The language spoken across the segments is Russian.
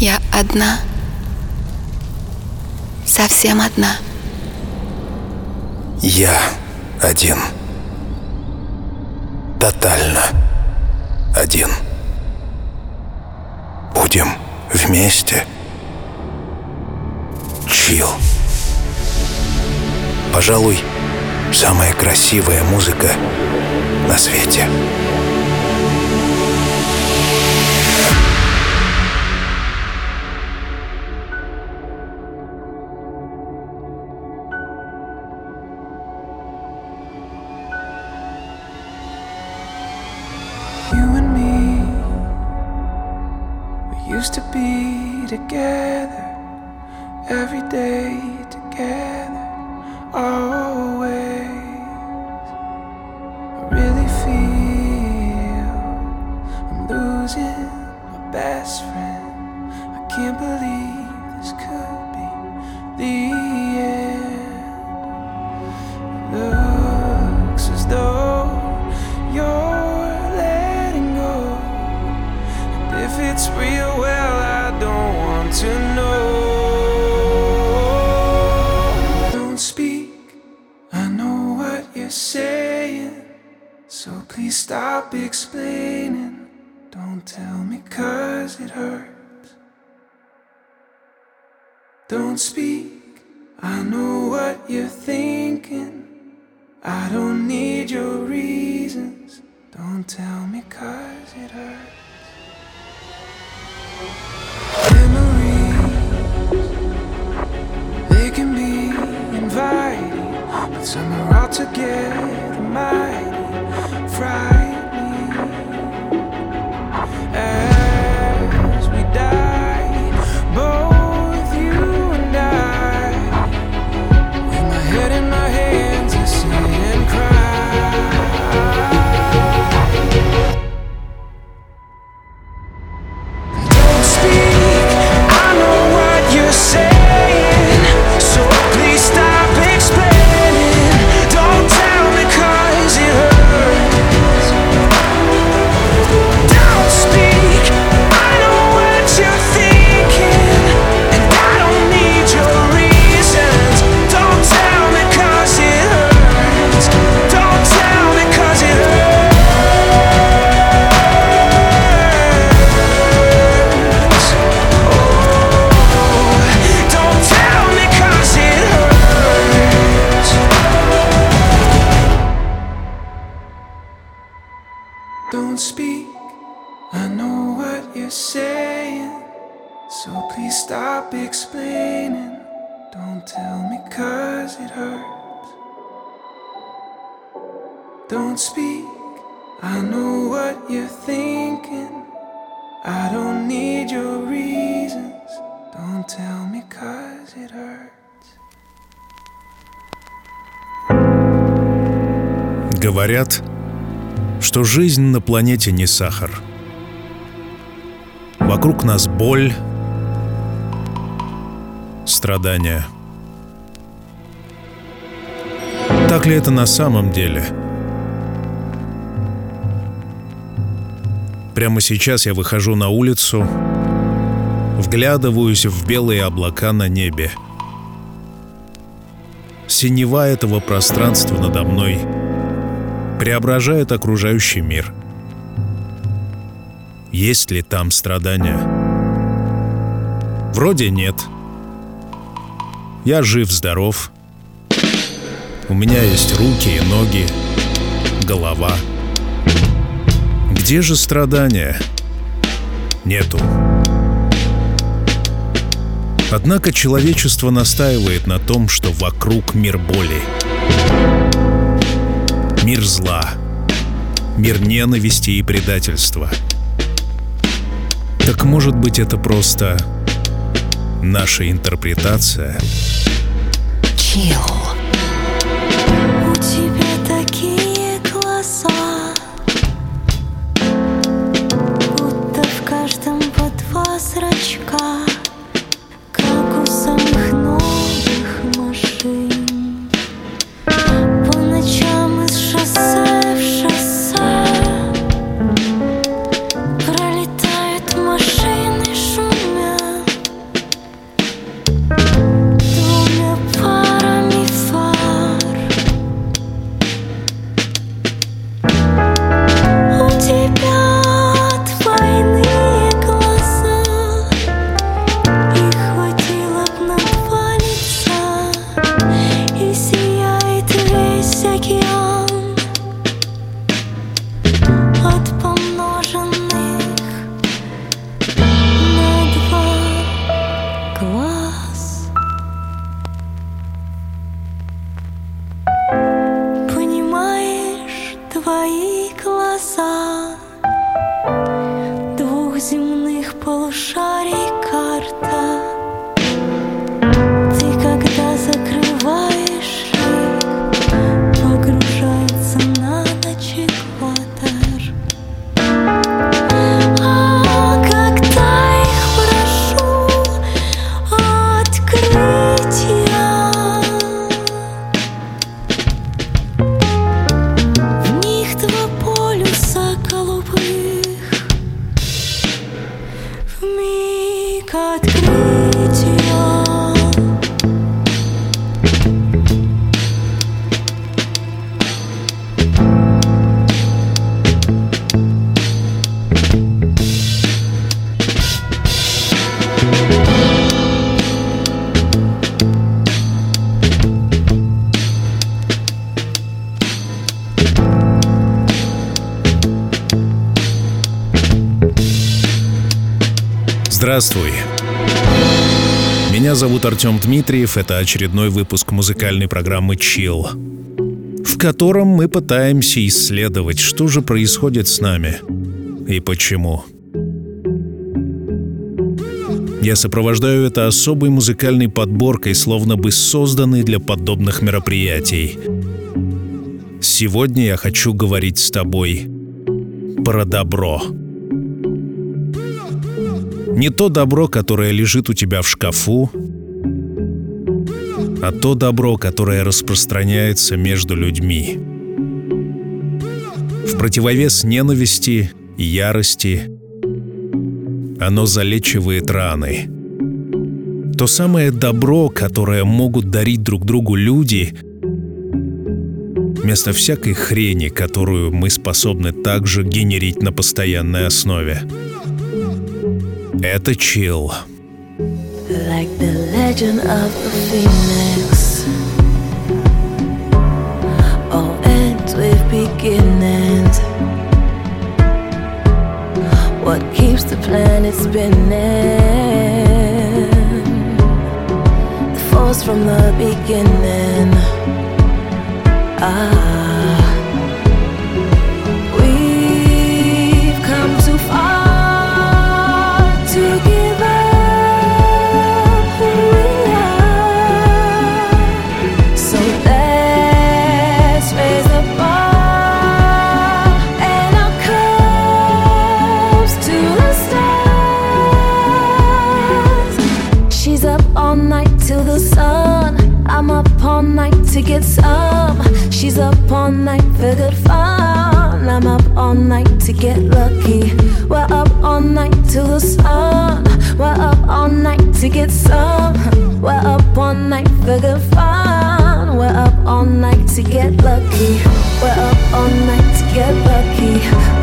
Я одна. Совсем одна. Я один. Тотально один. Будем вместе. Чил. Пожалуй, самая красивая музыка на свете. mighty Friday. говорят, что жизнь на планете не сахар. Вокруг нас боль, страдания. Так ли это на самом деле? Прямо сейчас я выхожу на улицу, вглядываюсь в белые облака на небе. Синева этого пространства надо мной — преображает окружающий мир. Есть ли там страдания? Вроде нет. Я жив-здоров. У меня есть руки и ноги, голова. Где же страдания? Нету. Однако человечество настаивает на том, что вокруг мир боли — Мир зла. Мир ненависти и предательства. Так может быть это просто наша интерпретация? Kill. Здравствуй. Меня зовут Артем Дмитриев. Это очередной выпуск музыкальной программы Chill, в котором мы пытаемся исследовать, что же происходит с нами и почему. Я сопровождаю это особой музыкальной подборкой, словно бы созданной для подобных мероприятий. Сегодня я хочу говорить с тобой про добро. Не то добро, которое лежит у тебя в шкафу, а то добро, которое распространяется между людьми. В противовес ненависти и ярости оно залечивает раны. То самое добро, которое могут дарить друг другу люди, вместо всякой хрени, которую мы способны также генерить на постоянной основе. Это чил. Like the legend of the phoenix. All ends with beginnings. What keeps the planet spinning? The force from the beginning. Ah. To get some. She's up all night for good fun. I'm up all night to get lucky. We're up all night till the sun. We're up all night to get some. We're up all night for good fun. We're up all night to get lucky. We're up all night to get lucky.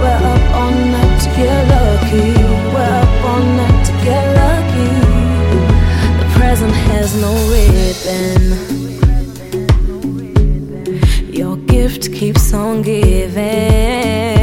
We're up all night to get lucky. We're up all night to get lucky. The present has no ribbon. On.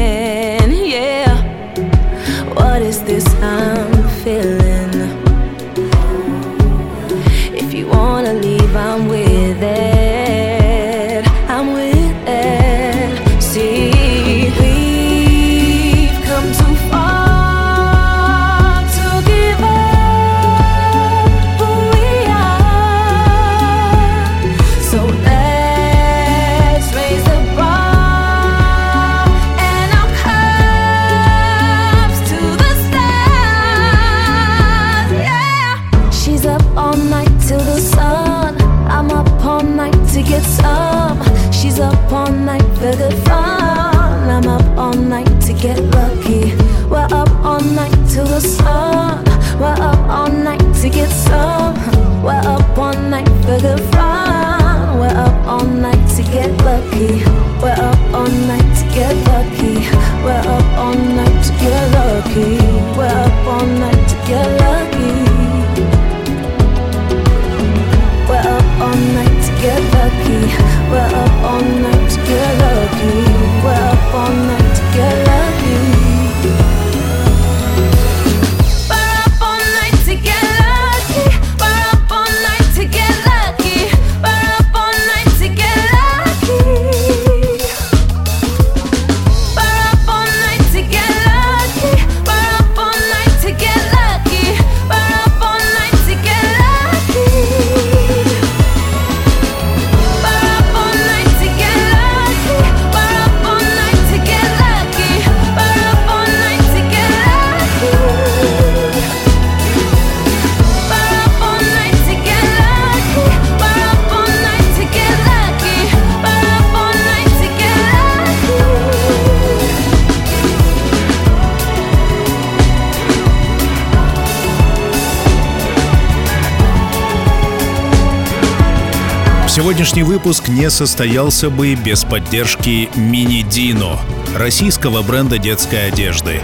Сегодняшний выпуск не состоялся бы без поддержки Мини Дино, российского бренда детской одежды.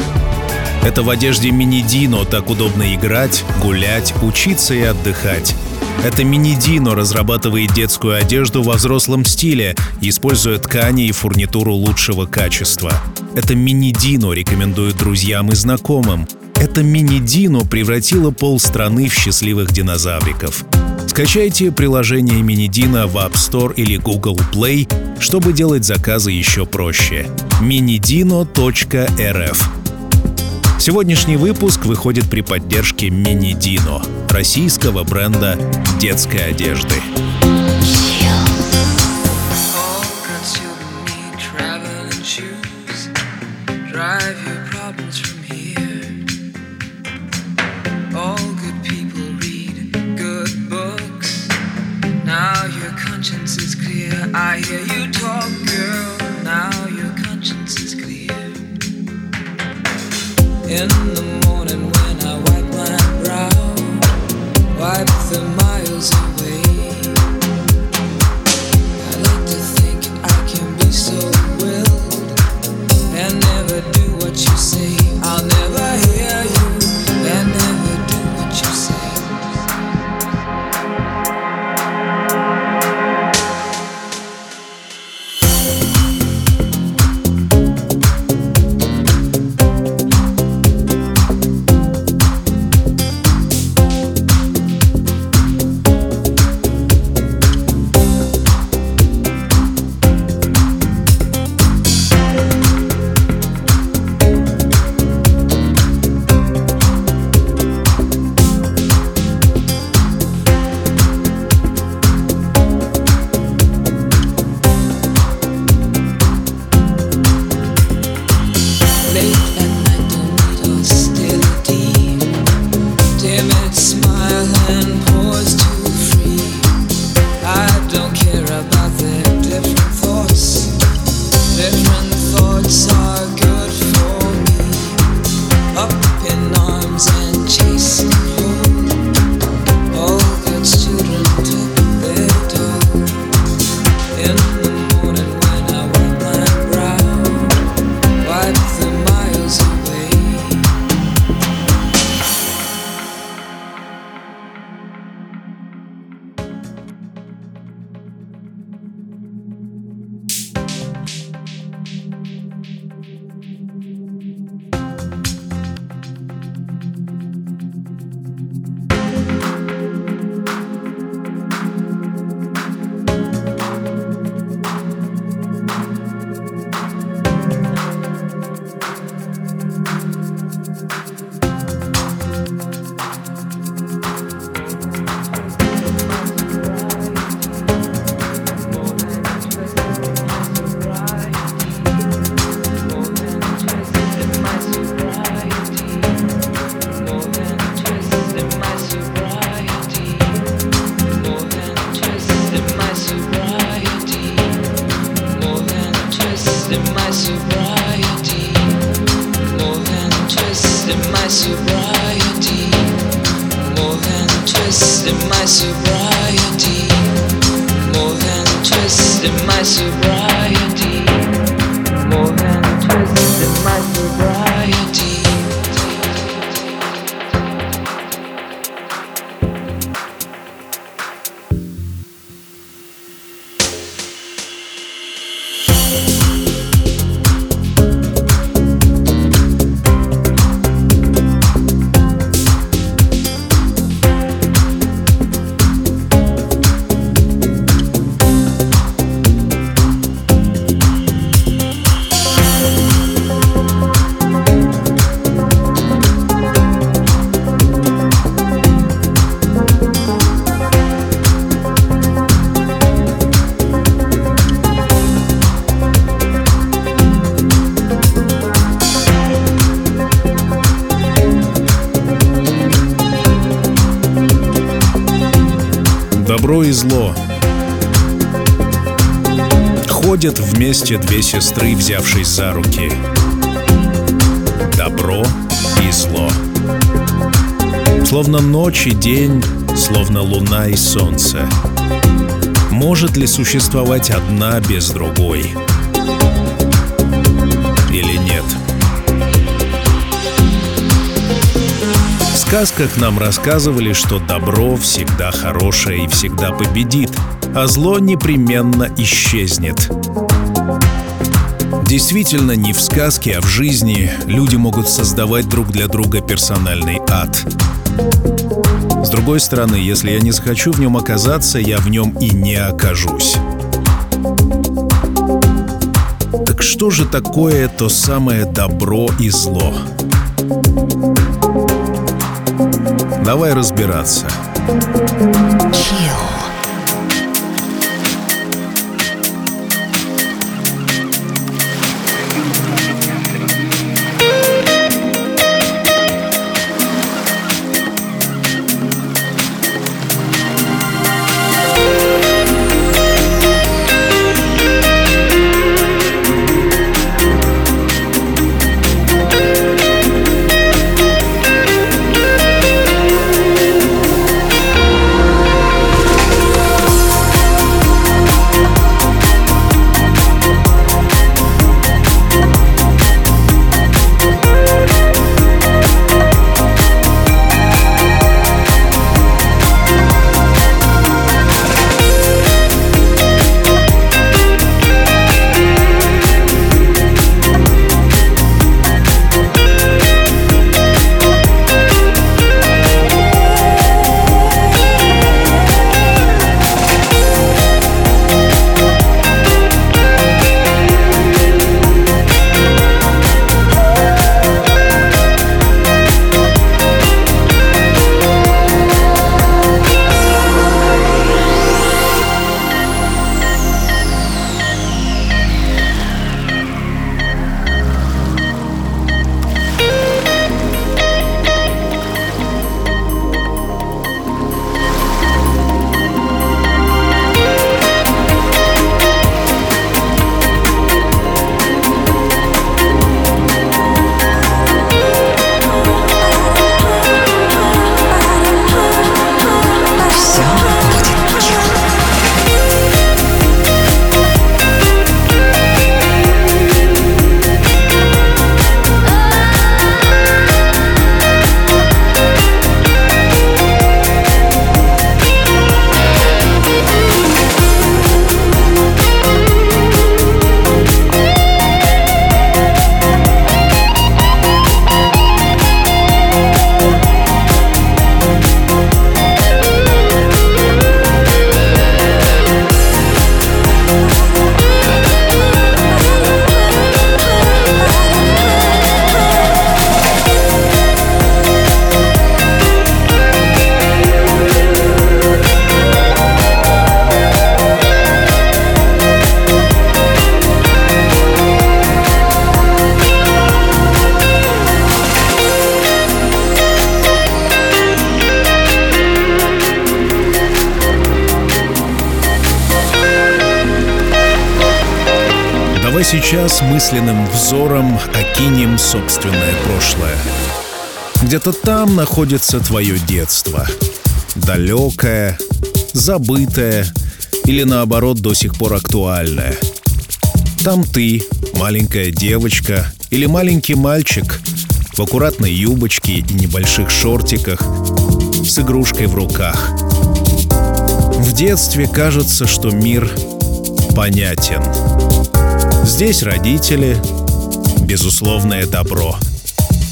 Это в одежде Мини Дино так удобно играть, гулять, учиться и отдыхать. Это Мини Дино разрабатывает детскую одежду во взрослом стиле, используя ткани и фурнитуру лучшего качества. Это Мини Дино рекомендует друзьям и знакомым. Это Мини Дино превратило полстраны в счастливых динозавриков. Скачайте приложение Минидина в App Store или Google Play, чтобы делать заказы еще проще. minidino.rf Сегодняшний выпуск выходит при поддержке Минидино, российского бренда детской одежды. Different thoughts Ходят вместе две сестры, взявшись за руки. Добро и зло. Словно ночь и день, словно луна и солнце. Может ли существовать одна без другой? Или нет? В сказках нам рассказывали, что добро всегда хорошее и всегда победит, а зло непременно исчезнет. Действительно, не в сказке, а в жизни люди могут создавать друг для друга персональный ад. С другой стороны, если я не захочу в нем оказаться, я в нем и не окажусь. Так что же такое то самое добро и зло? Давай разбираться. Chill. Давай сейчас мысленным взором окинем собственное прошлое. Где-то там находится твое детство. Далекое, забытое или наоборот до сих пор актуальное. Там ты, маленькая девочка или маленький мальчик в аккуратной юбочке и небольших шортиках с игрушкой в руках. В детстве кажется, что мир понятен. Здесь родители, безусловное добро.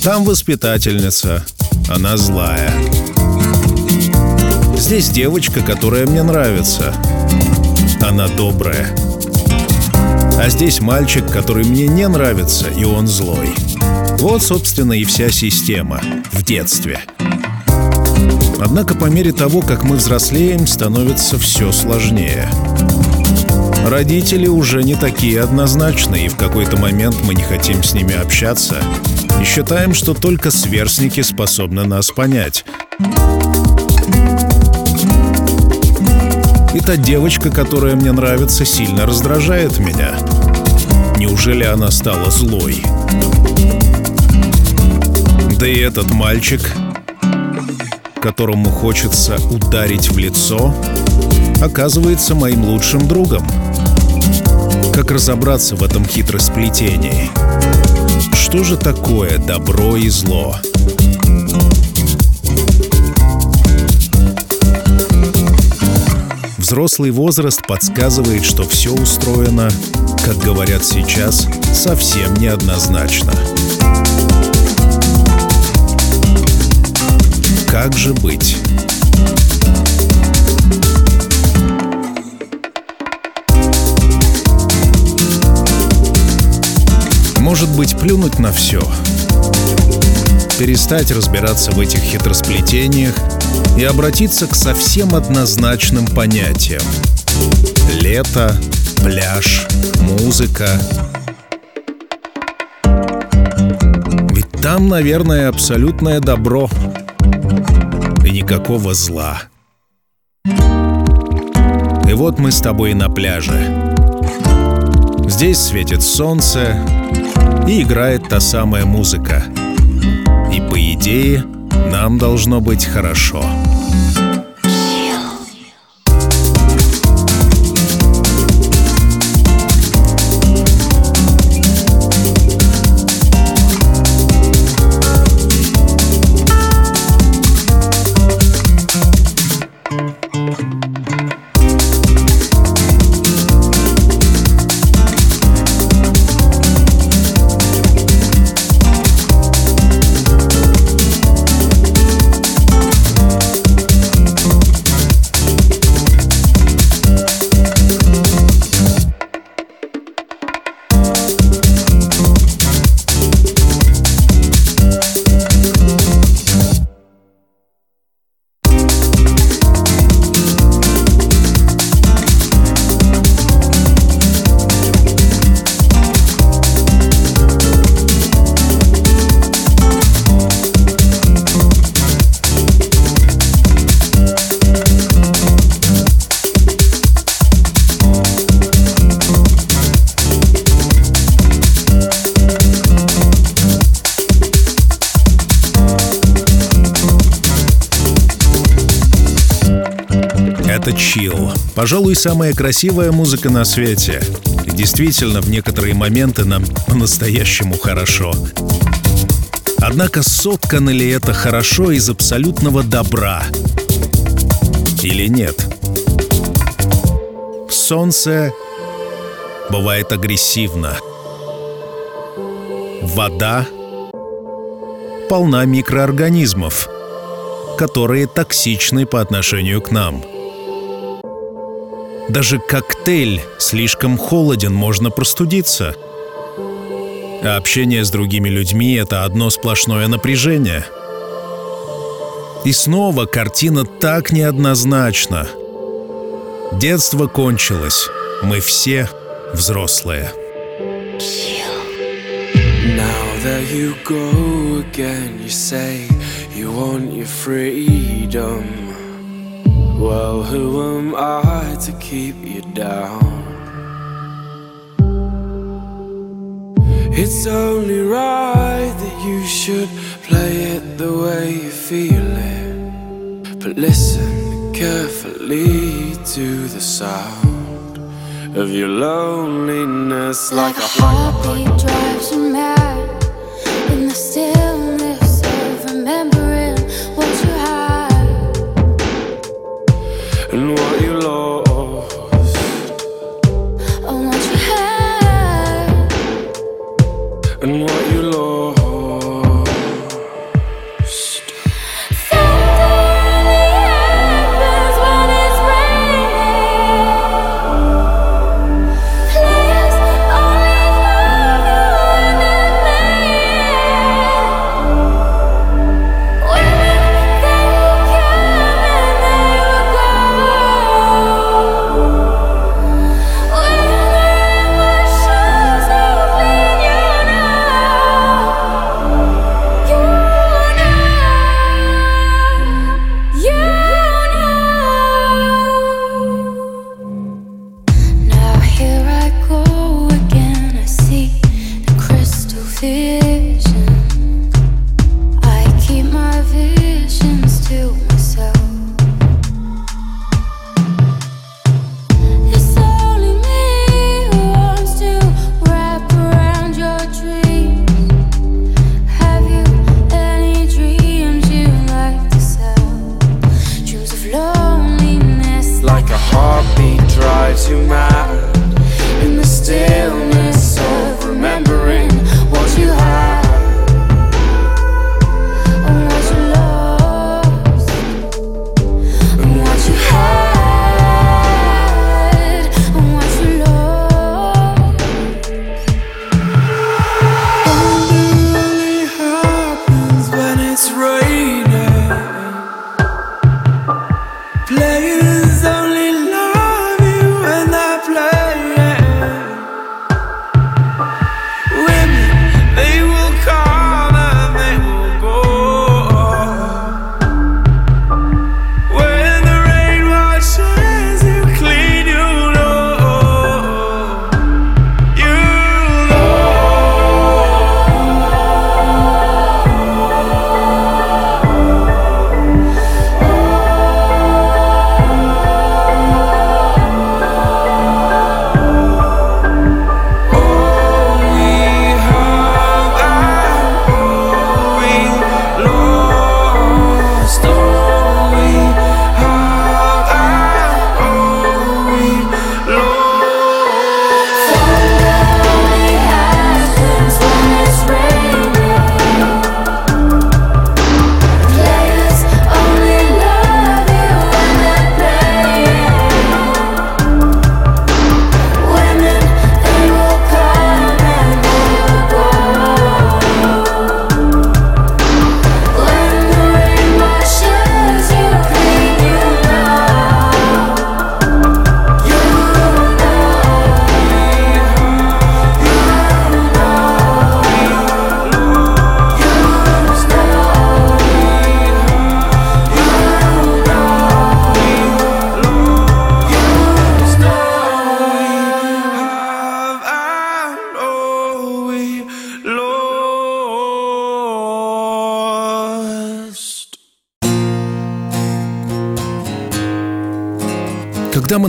Там воспитательница, она злая. Здесь девочка, которая мне нравится. Она добрая. А здесь мальчик, который мне не нравится, и он злой. Вот, собственно, и вся система в детстве. Однако по мере того, как мы взрослеем, становится все сложнее. Родители уже не такие однозначные, и в какой-то момент мы не хотим с ними общаться и считаем, что только сверстники способны нас понять. И та девочка, которая мне нравится, сильно раздражает меня. Неужели она стала злой? Да и этот мальчик, которому хочется ударить в лицо, оказывается моим лучшим другом. Как разобраться в этом хитросплетении? Что же такое добро и зло? Взрослый возраст подсказывает, что все устроено как говорят сейчас, совсем неоднозначно. Как же быть? Может быть, плюнуть на все. Перестать разбираться в этих хитросплетениях и обратиться к совсем однозначным понятиям. Лето, пляж, музыка. Ведь там, наверное, абсолютное добро и никакого зла. И вот мы с тобой на пляже. Здесь светит солнце, и играет та самая музыка. И по идее, нам должно быть хорошо. Это чил. Пожалуй, самая красивая музыка на свете. И действительно, в некоторые моменты нам по-настоящему хорошо. Однако соткано ли это хорошо из абсолютного добра? Или нет? Солнце бывает агрессивно. Вода полна микроорганизмов, которые токсичны по отношению к нам. Даже коктейль слишком холоден, можно простудиться. А общение с другими людьми — это одно сплошное напряжение. И снова картина так неоднозначна. Детство кончилось. Мы все взрослые. Now there you go again. You say you want your freedom. Well, who am I to keep you down? It's only right that you should play it the way you feel it. But listen carefully to the sound of your loneliness like a heartbeat drives you mad in the stillness and what you lost. What you had. And what you lost.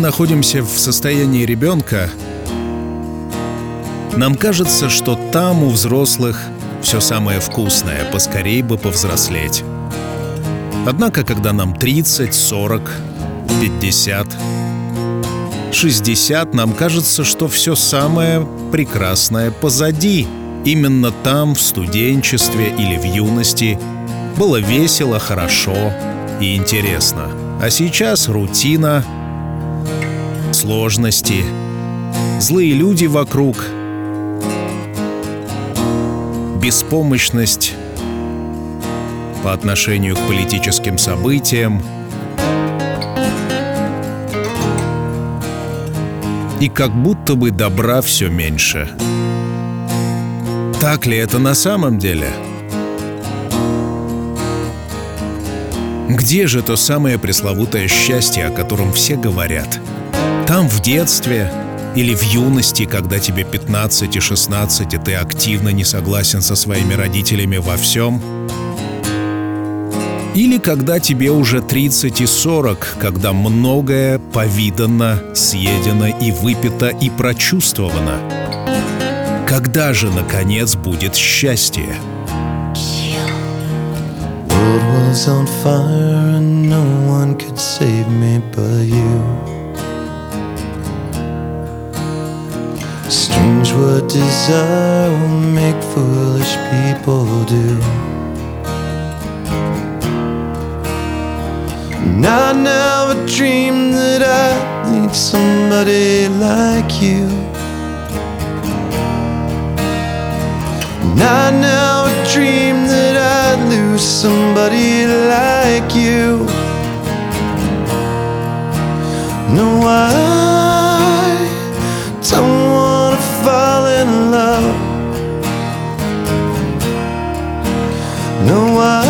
Находимся в состоянии ребенка, нам кажется, что там у взрослых все самое вкусное, поскорей бы повзрослеть. Однако, когда нам 30, 40, 50, 60, нам кажется, что все самое прекрасное позади. Именно там, в студенчестве или в юности, было весело, хорошо и интересно. А сейчас рутина, сложности, злые люди вокруг, беспомощность по отношению к политическим событиям и как будто бы добра все меньше. Так ли это на самом деле? Где же то самое пресловутое счастье, о котором все говорят? Там в детстве или в юности, когда тебе 15 и 16, и ты активно не согласен со своими родителями во всем? Или когда тебе уже 30 и 40, когда многое повидано, съедено и выпито и прочувствовано? Когда же, наконец, будет счастье? world was on fire and no one could save me but you. Strange what desire will make foolish people do. And I never dreamed that I'd need somebody like you. And I never dreamed that I'd lose somebody like you. No, I don't love. No, I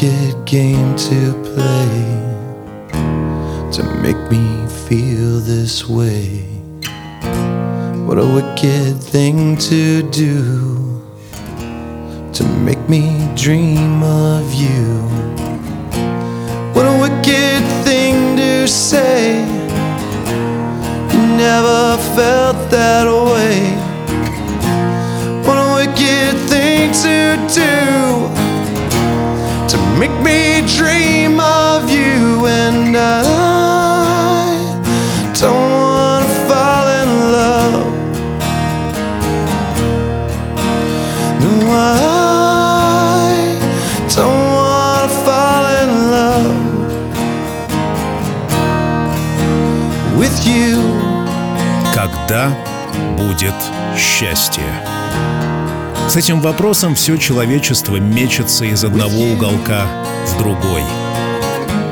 wicked game to play to make me feel this way. What a wicked thing to do to make me dream of you. What a wicked thing to say. You Never felt that way. What a wicked thing to do make me dream of you. And I don't want to fall in love. No, I don't want to fall in love. with you. Когда будет счастье? С этим вопросом все человечество мечется из одного уголка другой.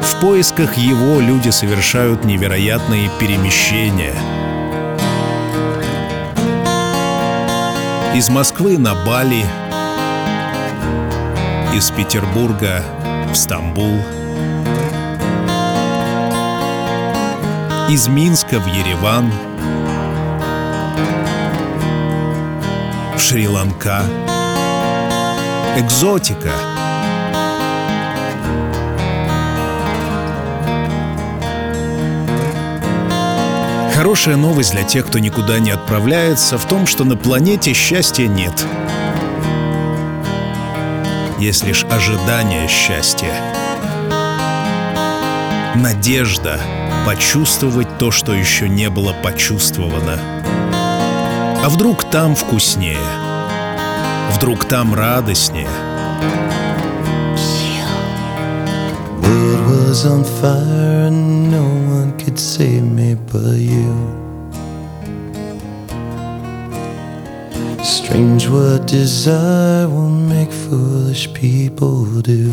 В поисках его люди совершают невероятные перемещения. Из Москвы на Бали, из Петербурга в Стамбул, из Минска в Ереван, в Шри-Ланка. Экзотика. Хорошая новость для тех, кто никуда не отправляется, в том, что на планете счастья нет. Есть лишь ожидание счастья. Надежда почувствовать то, что еще не было почувствовано. А вдруг там вкуснее? Вдруг там радостнее? World was on fire no could save me but you. Strange what desire will make foolish people do.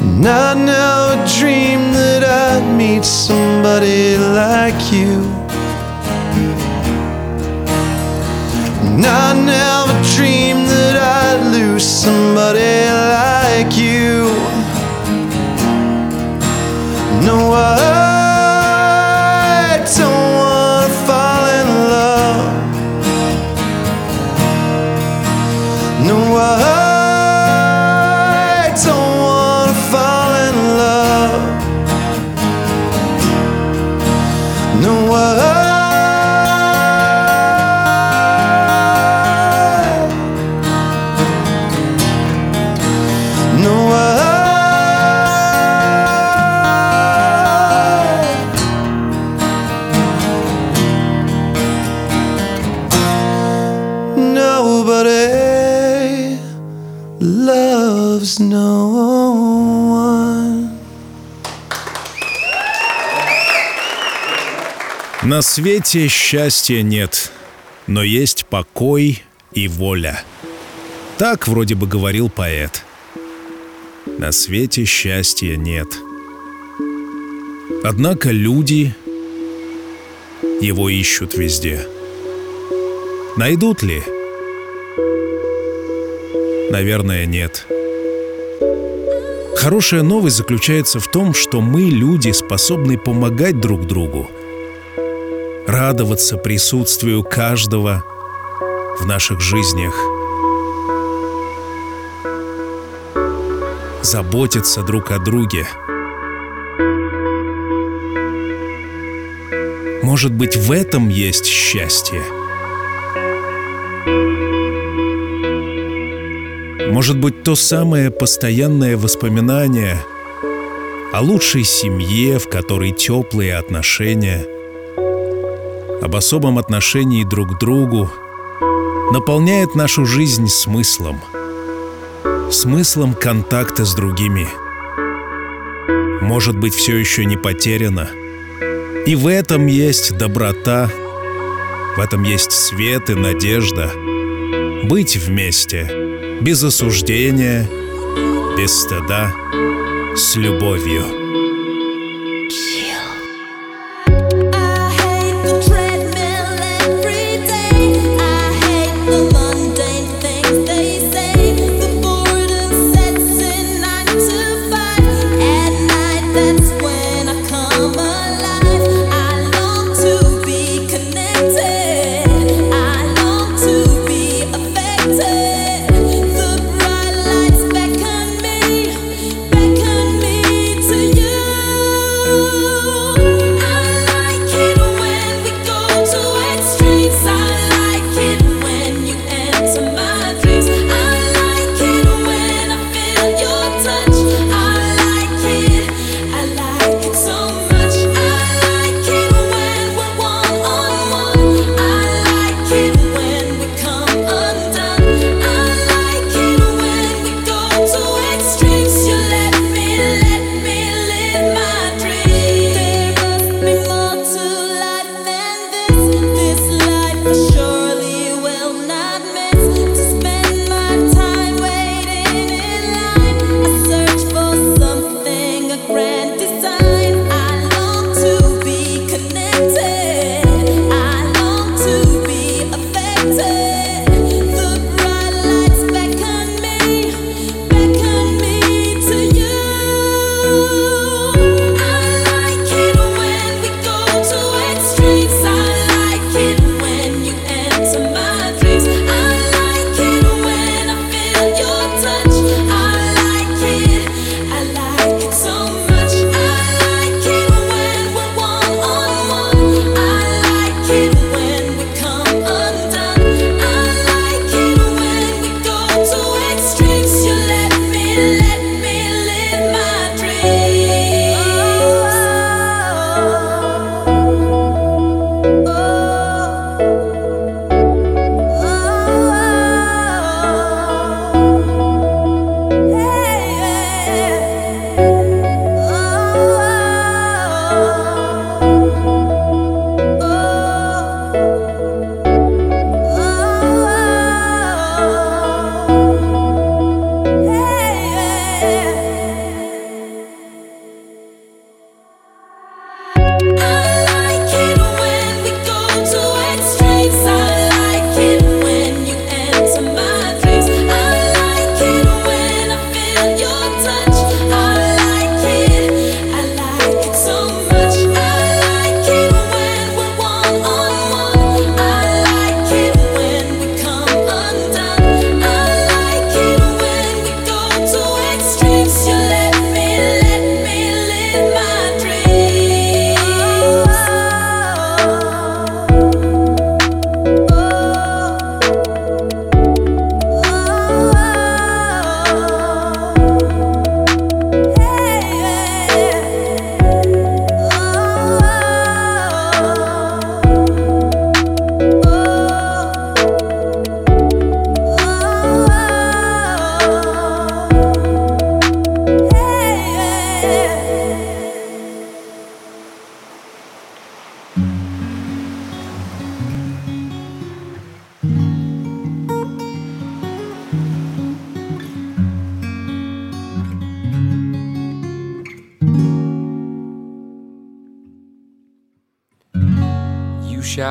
And I never dreamed that I'd meet somebody like you. And I never dreamed that I'd lose somebody like you know what На свете счастья нет, но есть покой и воля. Так вроде бы говорил поэт. На свете счастья нет. Однако люди его ищут везде. Найдут ли? Наверное, нет. Хорошая новость заключается в том, что мы, люди, способны помогать друг другу, радоваться присутствию каждого в наших жизнях, заботиться друг о друге. Может быть, в этом есть счастье. Может быть, то самое постоянное воспоминание о лучшей семье, в которой теплые отношения, об особом отношении друг к другу, наполняет нашу жизнь смыслом. Смыслом контакта с другими. Может быть, все еще не потеряно. И в этом есть доброта, в этом есть свет и надежда. Быть вместе, без осуждения, без стыда, с любовью.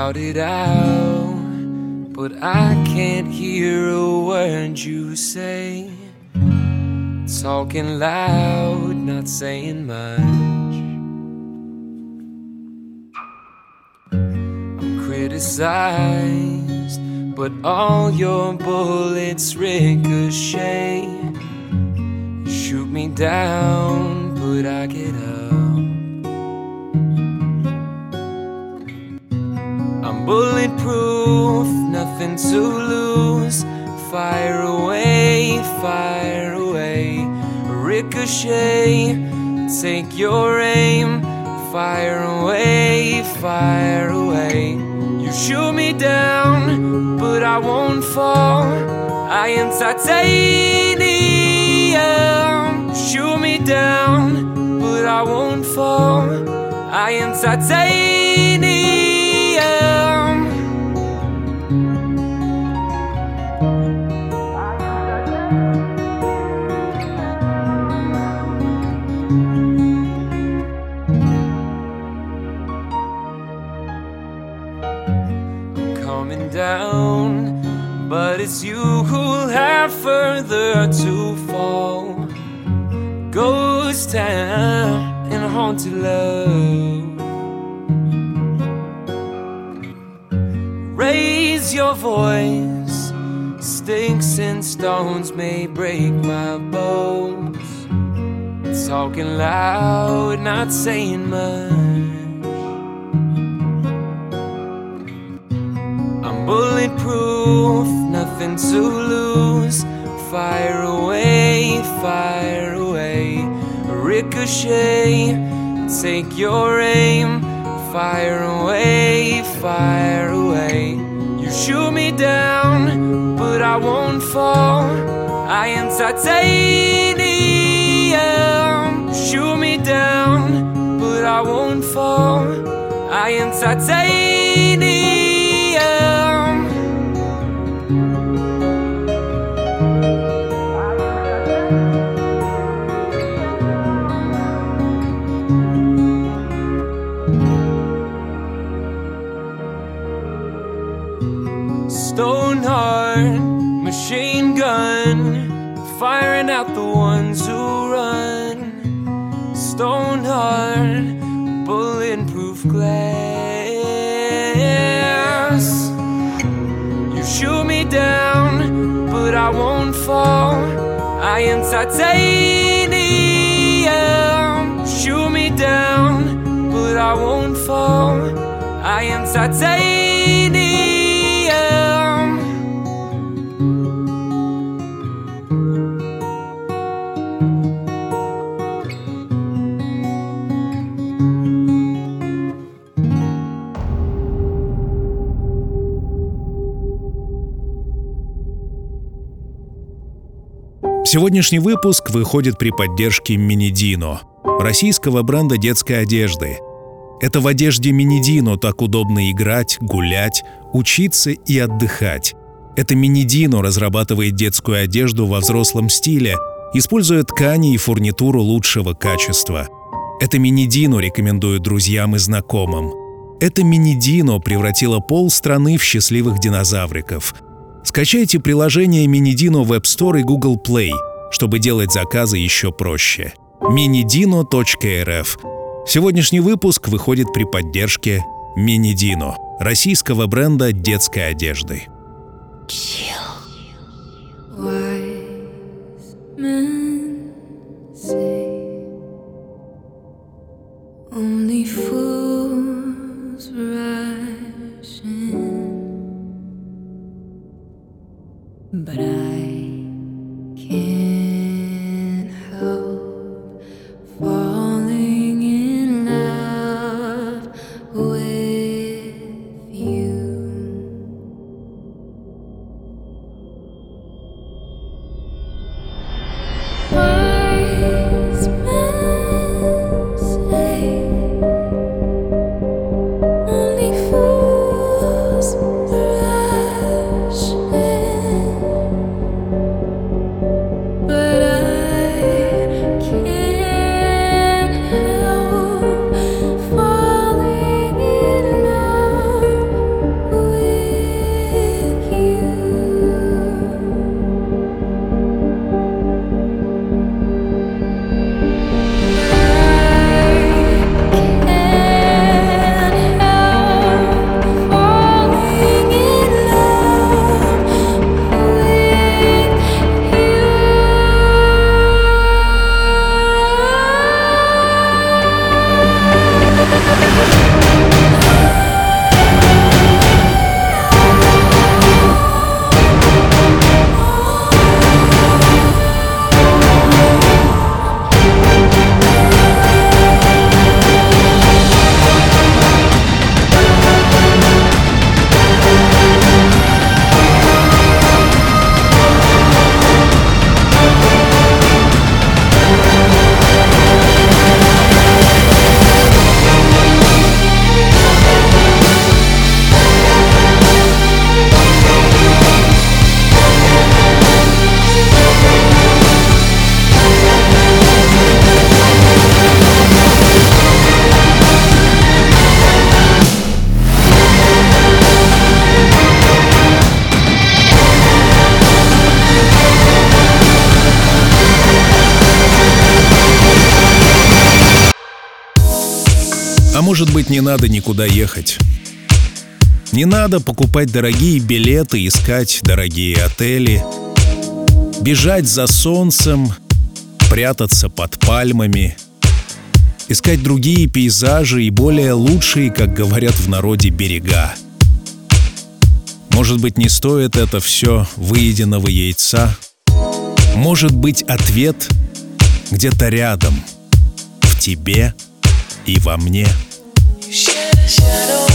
Shout it out, but I can't hear a word you say. Talking loud, coming down, but it's you who'll have further to fall. Ghost town and haunted love. Your voice, sticks and stones may break my bones. Talking loud, not saying much. I'm bulletproof, nothing to lose. Fire away, fire away. Ricochet, take your aim. Fire away, fire away. Shoot me down, but I won't fall. I am titanium. Shoot me down, but I won't fall. I am titanium. I am titanium. Shoot me down, but I won't fall. I am titanium. Сегодняшний выпуск выходит при поддержке Минидино, российского бренда детской одежды. Это в одежде Минидино так удобно играть, гулять, учиться и отдыхать. Это Минидино разрабатывает детскую одежду во взрослом стиле, используя ткани и фурнитуру лучшего качества. Это Минидино рекомендует друзьям и знакомым. Это Минидино превратило пол страны в счастливых динозавриков – Скачайте приложение Minidino в App Store и Google Play, чтобы делать заказы еще проще. minidino.rf Сегодняшний выпуск выходит при поддержке Minidino, российского бренда детской одежды. Only fools but I не надо никуда ехать. Не надо покупать дорогие билеты, искать дорогие отели, бежать за солнцем, прятаться под пальмами, искать другие пейзажи и более лучшие, как говорят в народе, берега. Может быть, не стоит это все выеденного яйца? Может быть, ответ где-то рядом, в тебе и во мне? shadow.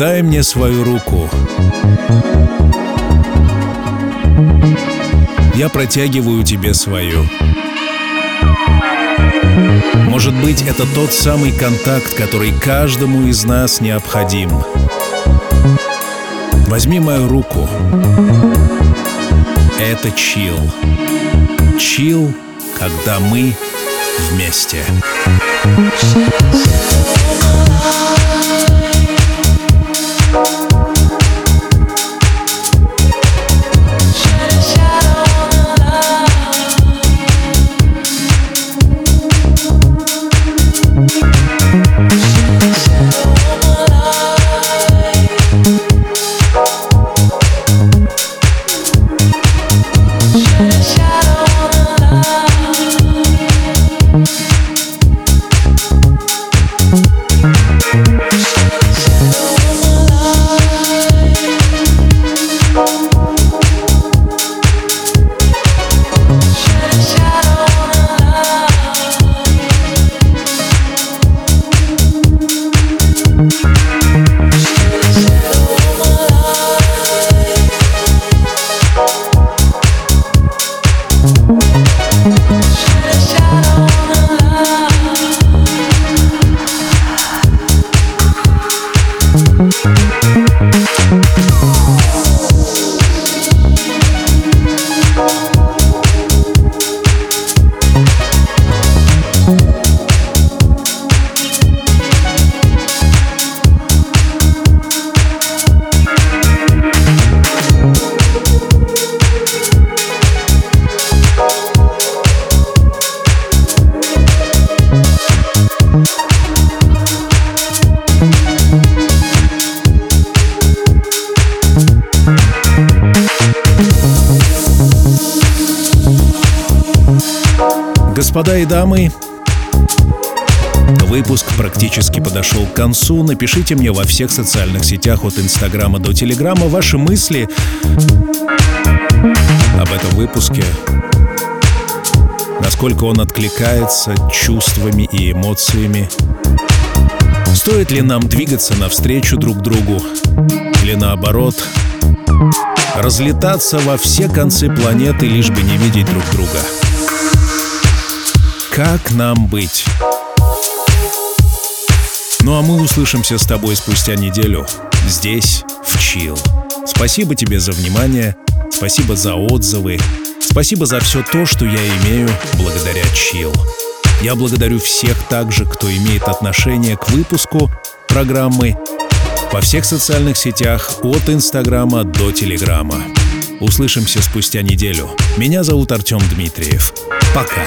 Дай мне свою руку. Я протягиваю тебе свою. Может быть, это тот самый контакт, который каждому из нас необходим. Возьми мою руку. Это чил. Чил, когда мы вместе. Shadow on Господа и дамы, Выпуск практически подошел к концу. Напишите мне во всех социальных сетях от Инстаграма до Телеграма ваши мысли об этом выпуске. Насколько он откликается чувствами и эмоциями. Стоит ли нам двигаться навстречу друг другу? Или наоборот, разлетаться во все концы планеты, лишь бы не видеть друг друга? Как нам быть? Ну а мы услышимся с тобой спустя неделю здесь, в Чил. Спасибо тебе за внимание, спасибо за отзывы, спасибо за все то, что я имею благодаря Чил. Я благодарю всех также, кто имеет отношение к выпуску программы во всех социальных сетях от Инстаграма до Телеграма. Услышимся спустя неделю. Меня зовут Артем Дмитриев. Пока.